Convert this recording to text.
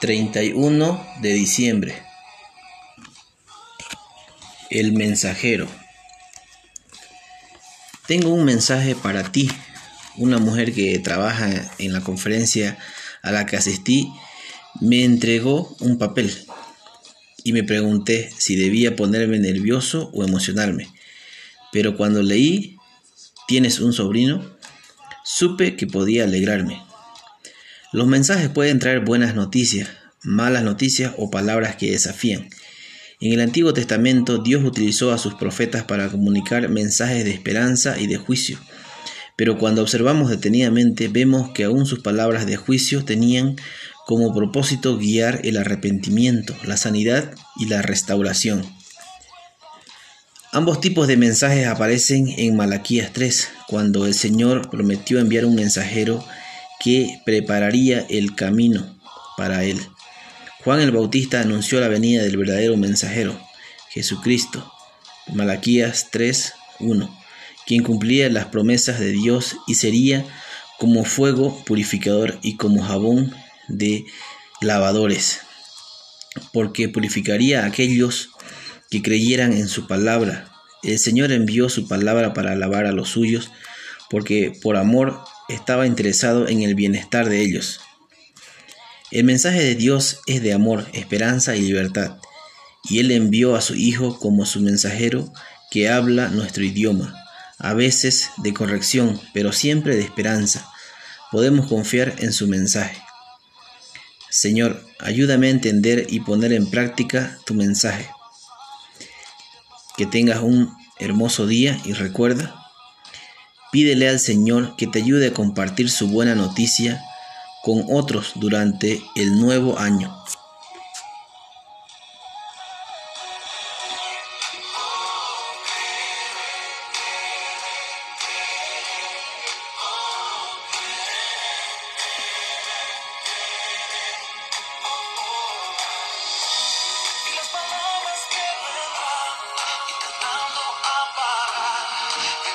31 de diciembre. El mensajero. Tengo un mensaje para ti. Una mujer que trabaja en la conferencia a la que asistí me entregó un papel y me pregunté si debía ponerme nervioso o emocionarme. Pero cuando leí, ¿tienes un sobrino? Supe que podía alegrarme. Los mensajes pueden traer buenas noticias, malas noticias o palabras que desafían. En el Antiguo Testamento Dios utilizó a sus profetas para comunicar mensajes de esperanza y de juicio. Pero cuando observamos detenidamente vemos que aún sus palabras de juicio tenían como propósito guiar el arrepentimiento, la sanidad y la restauración. Ambos tipos de mensajes aparecen en Malaquías 3, cuando el Señor prometió enviar un mensajero que prepararía el camino para él. Juan el Bautista anunció la venida del verdadero mensajero, Jesucristo, Malaquías 3:1, quien cumplía las promesas de Dios y sería como fuego purificador y como jabón de lavadores, porque purificaría a aquellos que creyeran en su palabra. El Señor envió su palabra para alabar a los suyos, porque por amor estaba interesado en el bienestar de ellos. El mensaje de Dios es de amor, esperanza y libertad, y Él envió a su Hijo como su mensajero que habla nuestro idioma, a veces de corrección, pero siempre de esperanza. Podemos confiar en su mensaje. Señor, ayúdame a entender y poner en práctica tu mensaje. Que tengas un hermoso día y recuerda, Pídele al Señor que te ayude a compartir su buena noticia con otros durante el nuevo año.